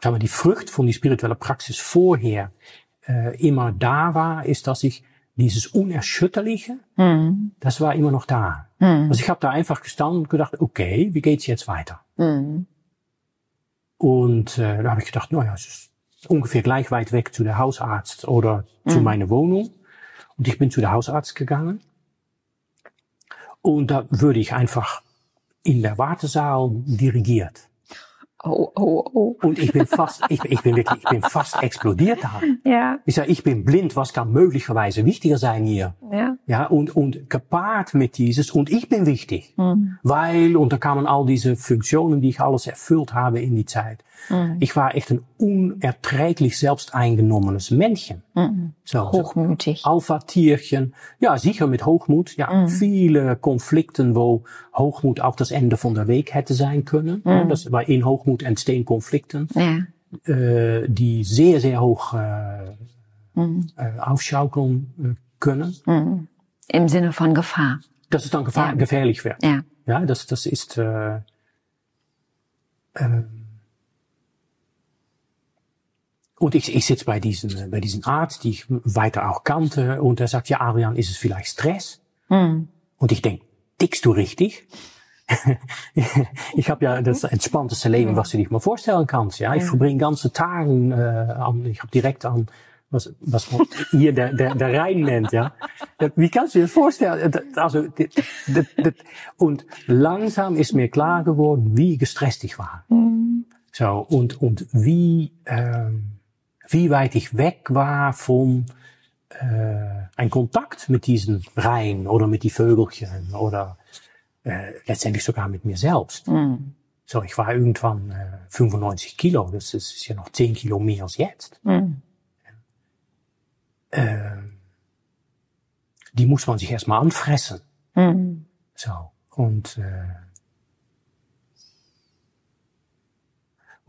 sagen wir, die Frucht von die spirituelle Praxis vorher äh, immer da war, ist, dass ich dieses Unerschütterliche, mhm. das war immer noch da. Mhm. Also ich habe da einfach gestanden und gedacht, okay, wie geht's jetzt weiter? Mhm. Und äh, da habe ich gedacht, naja, es ist ungefähr gleich weit weg zu der Hausarzt oder zu mhm. meiner Wohnung. Und ich bin zu der Hausarzt gegangen. Und da würde ich einfach in der Wartesaal dirigiert. Oh, oh, oh. Und ich bin fast, ich, ich bin wirklich, ich bin fast explodiert da. Ja. Ich sage, ich bin blind, was kann möglicherweise wichtiger sein hier? Ja. Ja, und, und gepaart mit dieses, und ich bin wichtig. Mhm. Weil, und da kamen all diese Funktionen, die ich alles erfüllt habe in die Zeit. Mhm. Ich war echt ein unerträglich selbst eingenommenes Männchen. Mhm. So, Hochmütig. So Alpha-Tierchen. Ja, sicher mit Hochmut. Ja, viele Konflikten, wo Hochmut auch das Ende von der Weg hätte sein können. Mhm. Das war in Hochmut entstehen Konflikten. Ja. Äh, die sehr, sehr hoch äh, mhm. äh, aufschaukeln äh, können. Mhm. Im Sinne von Gefahr. Dass es dann gefahr, ja. gefährlich wird. Ja. Ja, das, das ist, äh, äh, und ich, ich sitze bei diesem, bei diesem Arzt, die ich weiter auch kannte, und er sagt, ja, Arian, ist es vielleicht Stress? Mhm. Und ich denk, tickst du richtig? ich habe ja das entspannteste Leben, was du dich mal vorstellen kannst. Ja, ich verbringe ganze Tagen äh, an, ich habe direkt an was, was man hier der, der, der Rhein nennt, ja. Wie kannst du dir vorstellen? Also, und langsam ist mir klar geworden, wie gestresst ich war. Mhm. So, und, und wie, ähm, wie weit ich weg war von äh, ein Kontakt mit diesen Rhein oder mit die Vögelchen oder äh, letztendlich sogar mit mir selbst. Mm. So, ich war irgendwann äh, 95 Kilo, das ist, ja noch 10 Kilo mehr als jetzt. Mm. Äh, die muss man sich erstmal anfressen. Mm. So, und äh,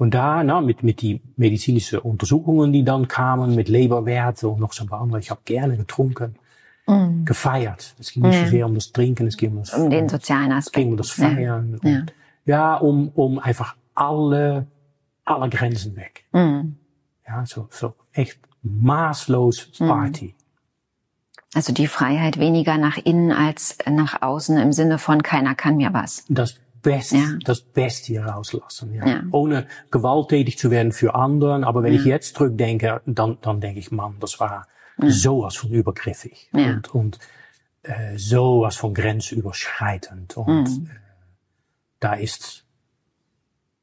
Und da, na, mit, mit die medizinischen Untersuchungen, die dann kamen, mit Leberwerte und noch so ein paar andere, ich habe gerne getrunken, mm. gefeiert. Es ging nicht so sehr um das Trinken, es ging um das, um den sozialen Aspekt. Es ging um das Feiern. Ja, und, ja um, um einfach alle, alle Grenzen weg. Mm. Ja, so, so echt maßlos mm. Party. Also die Freiheit weniger nach innen als nach außen im Sinne von keiner kann mir was. Das Best, ja. das Beste hier rauslassen. Ja. ja. Ohne gewalttätig zu werden für anderen. Aber wenn ja. ich jetzt zurückdenke, dann, dann denke ich, Mann, das war ja. sowas von übergriffig. Ja. Und, und äh, sowas von grenzüberschreitend. Und mhm. äh, da ist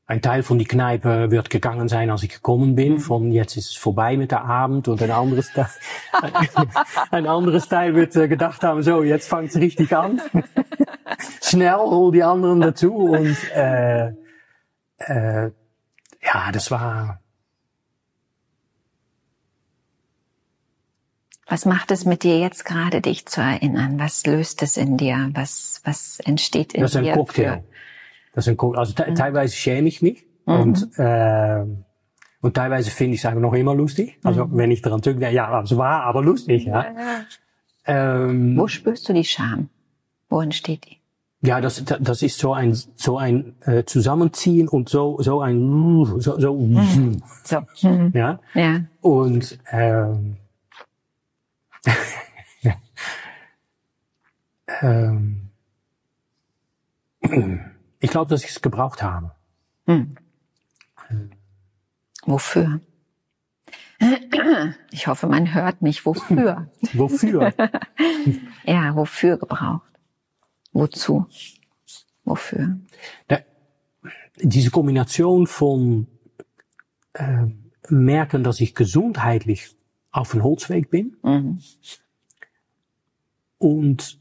ein Teil von die Kneipe wird gegangen sein, als ich gekommen bin. Mhm. Von jetzt ist es vorbei mit der Abend und ein anderes Teil, ein anderes Teil wird äh, gedacht haben, so jetzt fängt es richtig an. Schnell hol die anderen dazu und äh, äh, ja, das war. Was macht es mit dir jetzt gerade, dich zu erinnern? Was löst es in dir? Was was entsteht in dir? Das ist ein Cocktail. Für das ist ein, also te mhm. teilweise schäme ich mich mhm. und, äh, und teilweise finde ich es einfach noch immer lustig. Also mhm. wenn ich daran zurückdenke, ja, es war aber lustig, ja. ja, ja. Ähm, Wo spürst du die Scham? Wo entsteht die? Ja, das, das ist so ein, so ein äh, Zusammenziehen und so, so ein, so, so, mhm. so. Mhm. ja. ja. Und ähm, ähm, Ich glaube, dass ich es gebraucht habe. Hm. Wofür? Ich hoffe, man hört mich. Wofür? Wofür? ja, wofür gebraucht? Wozu? Wofür? Da, diese Kombination von äh, merken, dass ich gesundheitlich auf een Holzweg bin mhm. und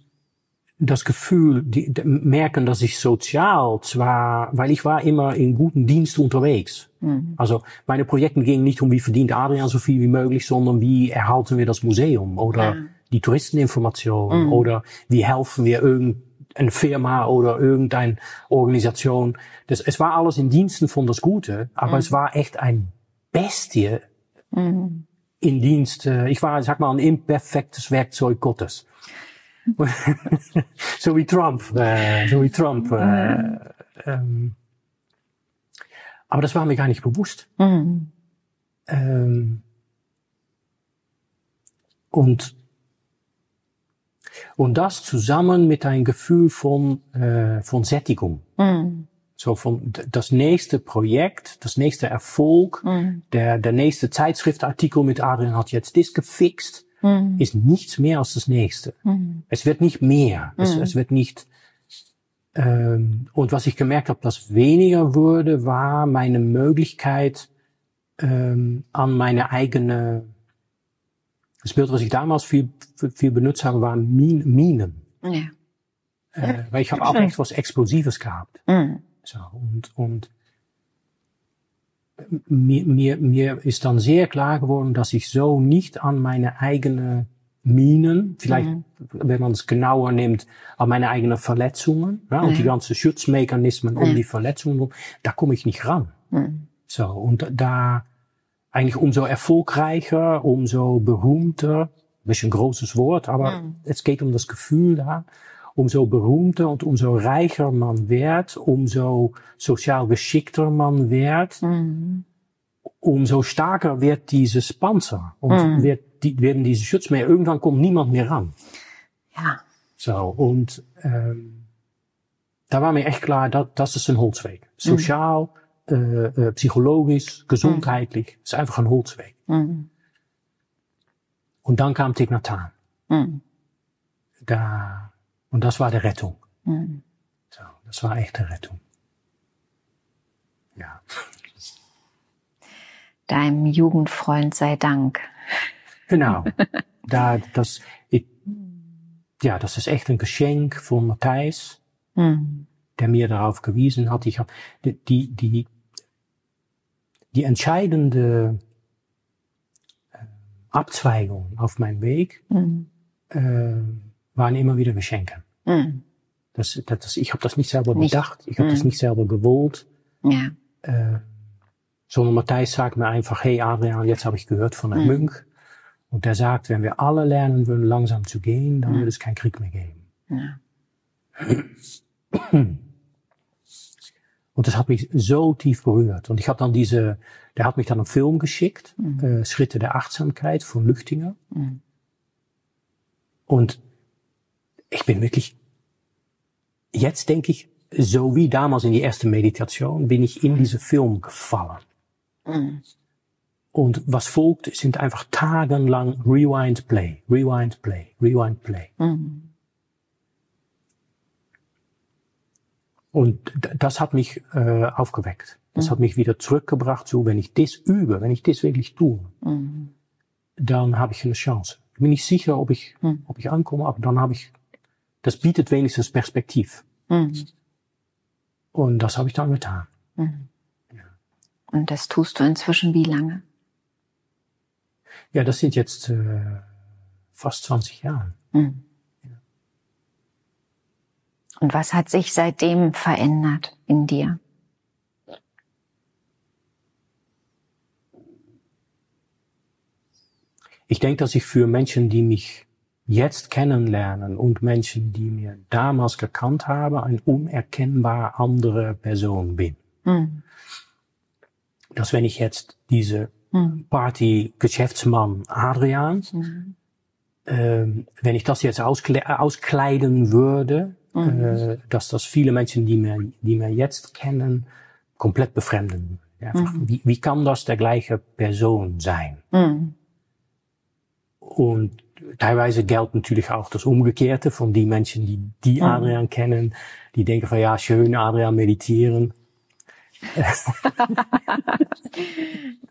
das Gefühl, die, merken, dass ich sozial zwar, weil ich war immer in guten Dienst unterwegs. Mhm. Also meine Projekte gingen nicht um, wie verdient Adrian so viel wie möglich, sondern wie erhalten wir das Museum oder ja. die Touristeninformation mhm. oder wie helfen wir irgendeine Firma oder irgendeine Organisation. Das, es war alles in Diensten von das Gute, aber mhm. es war echt ein Bestie mhm. in Dienst. Äh, ich war, sag mal, ein imperfektes Werkzeug Gottes. so wie Trump, äh, so wie Trump. Äh, ähm, aber das war mir gar nicht bewusst. Mhm. Ähm, und und das zusammen mit einem Gefühl von äh, von Sättigung. Mhm. So von das nächste Projekt, das nächste Erfolg, mhm. der der nächste Zeitschriftartikel mit Adrian hat jetzt das gefixt mhm. ist nichts mehr als das nächste. Mhm. Es wird nicht mehr. Es, mhm. es wird nicht. Ähm, und was ich gemerkt habe, dass weniger wurde, war meine Möglichkeit ähm, an meine eigene. Das Bild, was ich damals viel, viel benutzt habe, waren Minen. Ja. Äh, weil ich habe auch echt was Explosives gehabt. Mhm. So, und, und mir, mir, mir ist dann sehr klar geworden, dass ich so nicht an meine eigenen Minen, vielleicht, mhm. wenn man es genauer nimmt, an meine eigenen Verletzungen ja, und die ganzen Schutzmechanismen um die Verletzungen, da komme ich nicht ran. Mhm. So, und da eigentlich umso erfolgreicher, umso berühmter, bisschen großes Wort, aber mhm. es geht um das Gefühl da, umso berühmter und umso reicher man wird, umso sozial geschickter man wird, mhm. umso stärker wird dieses Panzer und mhm. wird, die, werden diese Schutz mehr. Irgendwann kommt niemand mehr ran. Ja. So, und ähm, da war mir echt klar, dat, das ist ein Holzweg. Sozial, mhm. äh, psychologisch, gesundheitlich, mhm. ist einfach ein Holzweg. Mhm. Und dann kam Tignatan. Mhm. Da und das war die Rettung. Mhm. So, das war echte Rettung. Ja. Deinem Jugendfreund sei Dank. Genau. da, das, ich, ja, das ist echt ein Geschenk von Matthijs, mhm. der mir darauf gewiesen hat. Ich habe die, die, die entscheidende äh, Abzweigung auf meinem Weg. Mhm. Äh, waren immer wieder Geschenke. Mhm. Das, das, ich habe das nicht selber nicht. bedacht, ich habe mhm. das nicht selber gewollt. Ja. Äh, sondern Matthijs sagt mir einfach, hey Adrian, jetzt habe ich gehört von einem mhm. Mönch. Und der sagt, wenn wir alle lernen würden, langsam zu gehen, dann mhm. wird es keinen Krieg mehr geben. Ja. Und das hat mich so tief berührt. Und ich habe dann diese, der hat mich dann einen Film geschickt, mhm. äh, Schritte der Achtsamkeit von Lüchtinger. Mhm. Und ich bin wirklich, jetzt denke ich, so wie damals in die erste Meditation, bin ich in diese Film gefallen. Mhm. Und was folgt, sind einfach tagelang Rewind Play, Rewind Play, Rewind Play. Mhm. Und das hat mich äh, aufgeweckt. Das mhm. hat mich wieder zurückgebracht, so wenn ich das übe, wenn ich das wirklich tue, mhm. dann habe ich eine Chance. Ich bin nicht sicher, ob ich, mhm. ob ich ankomme, aber dann habe ich das bietet wenigstens Perspektiv. Mhm. Und das habe ich dann getan. Mhm. Ja. Und das tust du inzwischen wie lange? Ja, das sind jetzt äh, fast 20 Jahre. Mhm. Und was hat sich seitdem verändert in dir? Ich denke, dass ich für Menschen, die mich jetzt kennenlernen und Menschen, die mir damals gekannt haben, eine unerkennbar andere Person bin. Mhm. Dass wenn ich jetzt diese mhm. Party-Geschäftsmann Adrian, mhm. ähm, wenn ich das jetzt auskle auskleiden würde, äh, dass das viele Menschen, die mir, die mir jetzt kennen, komplett befremden. Einfach, mhm. wie, wie kann das der gleiche Person sein? Mhm. Und teilweise geldt natürlich auch das Umgekehrte von die Menschen, die die. Adrian kennen, die denken van ja, schön Adrian meditieren.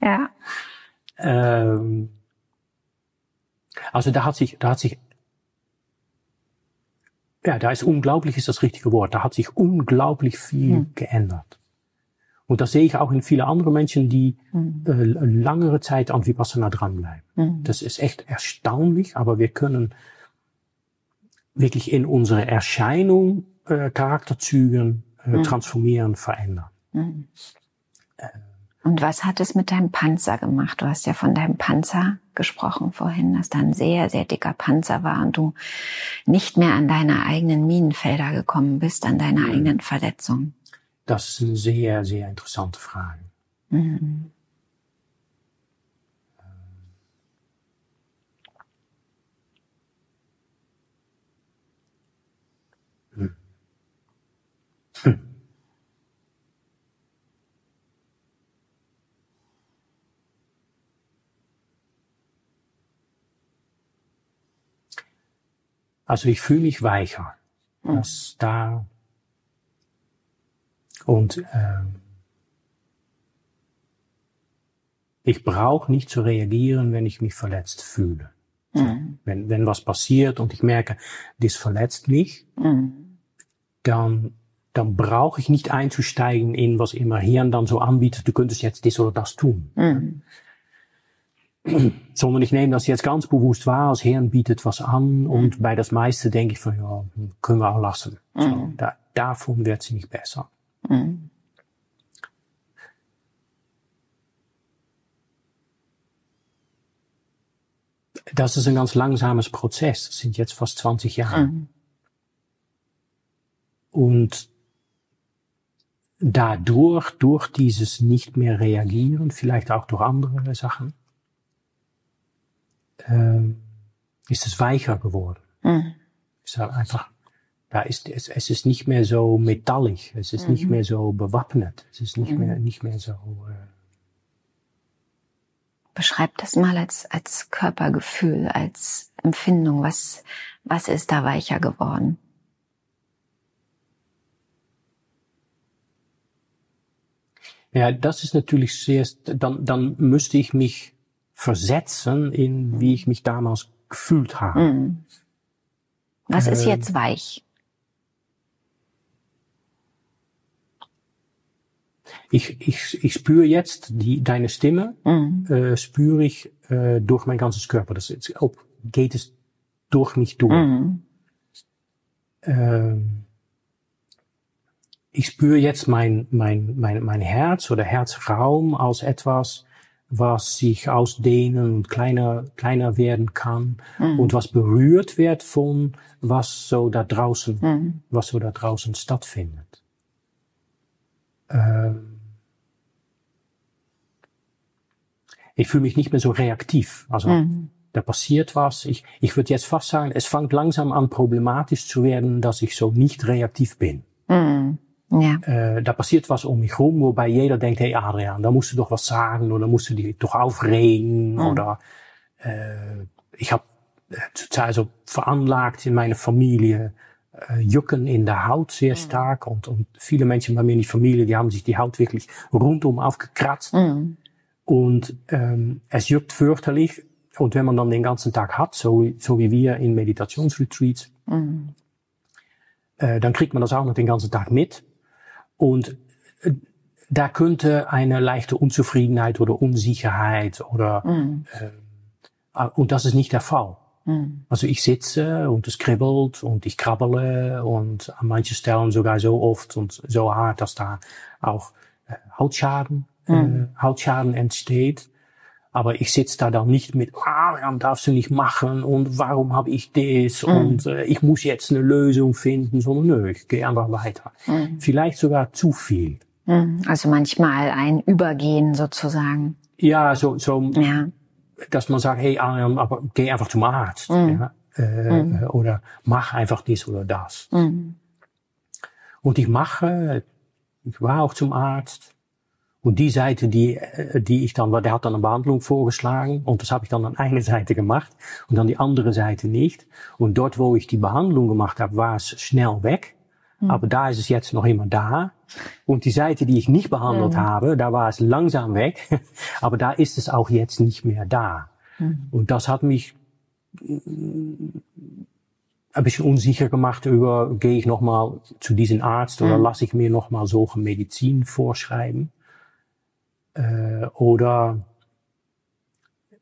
ja. Ähm, also da hat sich, da hat sich, ja, da ist unglaublich ist das richtige Wort. Da hat sich unglaublich viel hm. geändert. Und das sehe ich auch in viele andere Menschen, die hm. äh, langere Zeit an Vipassana dranbleiben. Hm. Das ist echt erstaunlich, aber wir können wirklich in unsere Erscheinung äh, Charakterzügen äh, hm. transformieren, verändern. Hm. Äh, und was hat es mit deinem Panzer gemacht? Du hast ja von deinem Panzer gesprochen vorhin, dass da ein sehr, sehr dicker Panzer war und du nicht mehr an deine eigenen Minenfelder gekommen bist, an deine mhm. eigenen Verletzungen. Das ist eine sehr, sehr interessante Frage. Mhm. Hm. Hm. Also ich fühle mich weicher. Mhm. Das da und ähm, ich brauche nicht zu reagieren, wenn ich mich verletzt fühle. Mhm. Wenn, wenn was passiert und ich merke, das verletzt mich, mhm. dann, dann brauche ich nicht einzusteigen in was immer Hirn dann so anbietet, du könntest jetzt das oder das tun. Mhm. sondern ich nehme das jetzt ganz bewusst wahr, als Herrn bietet was an und bei das meiste denke ich von, ja, können wir auch lassen. Mhm. So, da, davon wird sie nicht besser. Mhm. Das ist ein ganz langsames Prozess. Das sind jetzt fast 20 Jahre. Mhm. Und dadurch, durch dieses nicht mehr reagieren, vielleicht auch durch andere Sachen, ähm, ist es weicher geworden. Mhm. Ist halt einfach, da ist es, es ist nicht mehr so metallig, es ist mhm. nicht mehr so bewappnet, es ist nicht mhm. mehr nicht mehr so. Äh, Beschreib das mal als als Körpergefühl, als Empfindung. Was was ist da weicher geworden? Ja, das ist natürlich sehr, dann, dann müsste ich mich versetzen in wie ich mich damals gefühlt habe. Mhm. Was ist jetzt weich? Ich, ich, ich spüre jetzt die, deine Stimme, mhm. äh, spüre ich äh, durch mein ganzes Körper. Das ist, auch, geht es durch mich durch. Mhm. Ähm, ich spüre jetzt mein, mein, mein, mein Herz oder Herzraum als etwas, was sich ausdehnen und kleiner, kleiner werden kann mhm. und was berührt wird von was so da draußen, mhm. was so da draußen stattfindet. Ähm ich fühle mich nicht mehr so reaktiv. Also mhm. da passiert was. Ich, ich würde jetzt fast sagen, es fängt langsam an problematisch zu werden, dass ich so nicht reaktiv bin. Mhm. Ja. Äh, da passiert was um mich rum, wobei jeder denkt, hey Adrian, da musst du doch was sagen oder musst du dich doch aufregen mhm. oder äh, ich habe also veranlagt in meiner Familie äh, Jucken in der Haut sehr mhm. stark und, und viele Menschen bei mir in die Familie, die haben sich die Haut wirklich rundum aufgekratzt mhm. Und ähm, es juckt fürchterlich und wenn man dann den ganzen Tag hat, so, so wie wir in Meditationsretreats, mhm. äh, dann kriegt man das auch noch den ganzen Tag mit und äh, da könnte eine leichte Unzufriedenheit oder Unsicherheit oder mm. äh, und das ist nicht der Fall. Mm. Also ich sitze und es kribbelt und ich krabbele und an manchen Stellen sogar so oft und so hart, dass da auch äh, Hautschaden, äh, Hautschaden entsteht. Aber ich sitze da dann nicht mit, ah, dann darfst du nicht machen und warum habe ich das mm. und äh, ich muss jetzt eine Lösung finden, sondern nö, ich gehe einfach weiter. Mm. Vielleicht sogar zu viel. Mm. Also manchmal ein Übergehen sozusagen. Ja, so, so ja. dass man sagt, hey, aber geh einfach zum Arzt. Mm. Ja? Äh. Oder mach einfach dies oder das. Und ich mache, ich war auch zum Arzt. Und die Seite, die, äh, die ich dann, der hat dann eine Behandlung vorgeschlagen und das habe ich dann an eine Seite gemacht und dann die andere Seite nicht. Und dort, wo ich die Behandlung gemacht habe, war es schnell weg. Mhm. Aber da ist es jetzt noch immer da. Und die Seite, die ich nicht behandelt mhm. habe, da war es langsam weg. Aber da ist es auch jetzt nicht mehr da. Mhm. Und das hat mich ein bisschen unsicher gemacht über, gehe ich nochmal zu diesem Arzt oder lasse ich mir nochmal solche Medizin vorschreiben? Äh, oder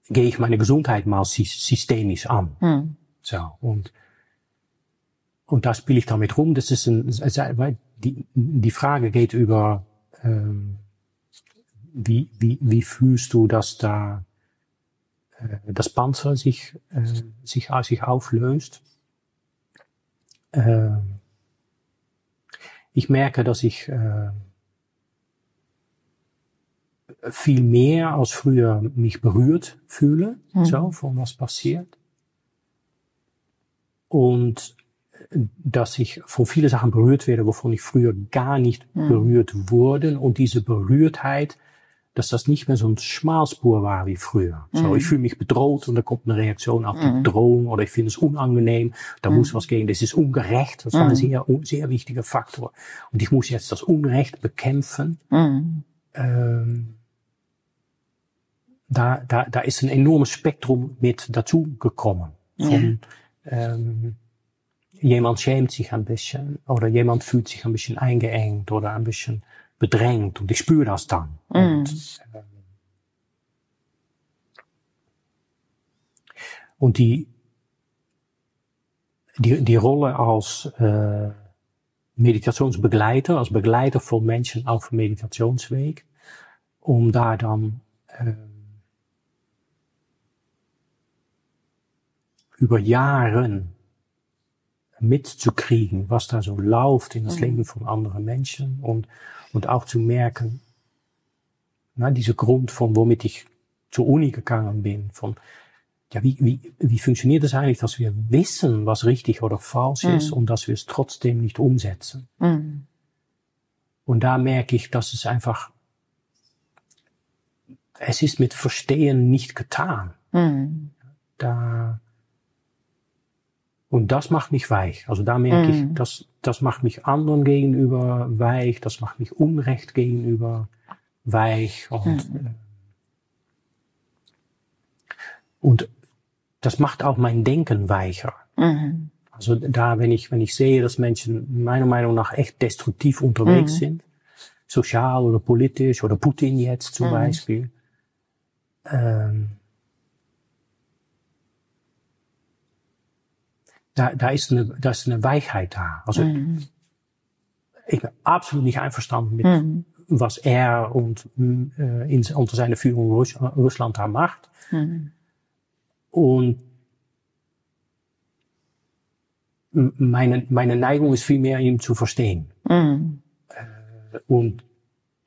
gehe ich meine Gesundheit mal systemisch an? Mhm. So, und, und da spiele ich damit rum. Das ist ein, weil die, die Frage geht über, ähm, wie, wie, wie fühlst du, dass da äh, das Panzer sich, äh, sich, sich auflöst? äh, ich merke, dass ich äh, viel mehr als früher mich berührt fühle, mhm. so, von was passiert. Und dass ich von vielen Sachen berührt werde, wovon ich früher gar nicht mhm. berührt wurde. Und diese Berührtheit dass das nicht mehr so ein Schmalspur war wie früher. Mhm. So, ich fühle mich bedroht und da kommt eine Reaktion auf die mhm. Drohung oder ich finde es unangenehm, da mhm. muss was gehen, das ist ungerecht, das war ein mhm. sehr, sehr wichtiger Faktor. Und ich muss jetzt das Unrecht bekämpfen. Mhm. Ähm, da, da, da ist ein enormes Spektrum mit dazu gekommen. Von, ähm, jemand schämt sich ein bisschen oder jemand fühlt sich ein bisschen eingeengt oder ein bisschen bedrängt und ich spüre das dann. Und, und die, die, die Rolle als äh, Meditationsbegleiter, als Begleiter von Menschen auf Meditationsweg, um da dann äh, über Jahren mitzukriegen, was da so läuft in das mhm. Leben von anderen Menschen und und auch zu merken, na, diese Grund von womit ich zur Uni gegangen bin, von ja, wie, wie, wie funktioniert es eigentlich, dass wir wissen, was richtig oder falsch mhm. ist und dass wir es trotzdem nicht umsetzen. Mhm. Und da merke ich, dass es einfach, es ist mit Verstehen nicht getan. Mhm. Da, und das macht mich weich. Also da merke mm. ich, das, das macht mich anderen gegenüber weich, das macht mich Unrecht gegenüber weich und, mm. und das macht auch mein Denken weicher. Mm. Also da, wenn ich, wenn ich sehe, dass Menschen meiner Meinung nach echt destruktiv unterwegs sind, sozial oder politisch oder Putin jetzt zum Beispiel, ähm, da, da, ist eine, da ist eine Weichheit da. Also mhm. ich bin absolut nicht einverstanden mit, mhm. was er und äh, in, unter seiner Führung Russ, Russland da macht. Mhm. Und meine, meine Neigung ist vielmehr, ihn zu verstehen. Mhm. Äh, und,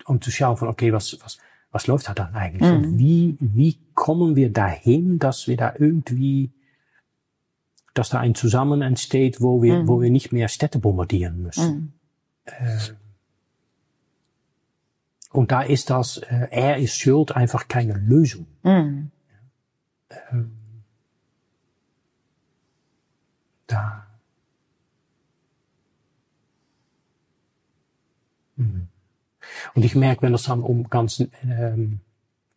und zu schauen von, okay, was, was, was läuft da dann eigentlich? Und mhm. wie, wie kommen wir dahin, dass wir da irgendwie dass da ein Zusammen entsteht, wo wir, mhm. wo wir nicht mehr Städte bombardieren müssen. Mhm. Äh, und da ist das, äh, er ist schuld einfach keine Lösung. Mhm. Äh, da. Mhm. Und ich merke, wenn es dann um ganz ähm,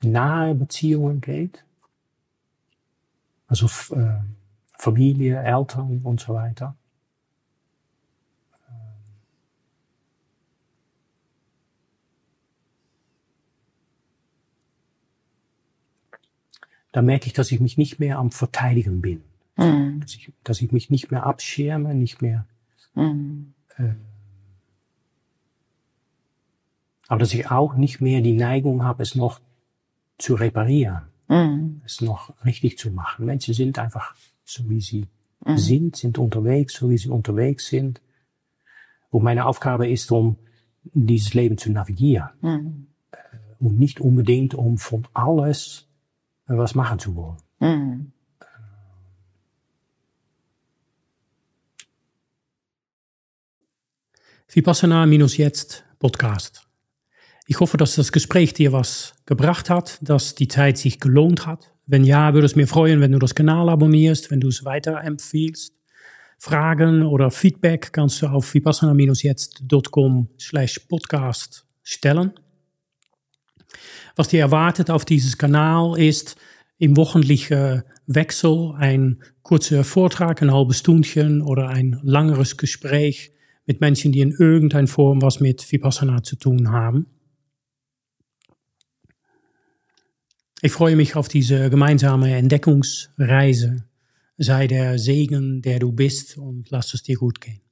nahe Beziehungen geht, also äh, Familie, Eltern und so weiter. Da merke ich, dass ich mich nicht mehr am Verteidigen bin. Mhm. Dass, ich, dass ich mich nicht mehr abschirme, nicht mehr. Mhm. Äh, aber dass ich auch nicht mehr die Neigung habe, es noch zu reparieren, mhm. es noch richtig zu machen. Menschen sind einfach so wie sie mhm. sind, sind unterwegs, so wie sie unterwegs sind. Und meine Aufgabe ist, um dieses Leben zu navigieren. Mhm. Und nicht unbedingt, um von alles was machen zu wollen. Mhm. Vipassana-Jetzt Podcast. Ich hoffe, dass das Gespräch dir was gebracht hat, dass die Zeit sich gelohnt hat. Wenn ja, würde es mir freuen, wenn du das Kanal abonnierst, wenn du es weiterempfiehlst. Fragen oder Feedback kannst du auf vipassana-jetzt.com slash podcast stellen. Was dir erwartet auf dieses Kanal ist im wöchentlichen Wechsel ein kurzer Vortrag, ein halbes Stundchen oder ein langeres Gespräch mit Menschen, die in irgendeiner Form was mit Vipassana zu tun haben. Ich freue mich auf diese gemeinsame Entdeckungsreise. Sei der Segen, der du bist und lass es dir gut gehen.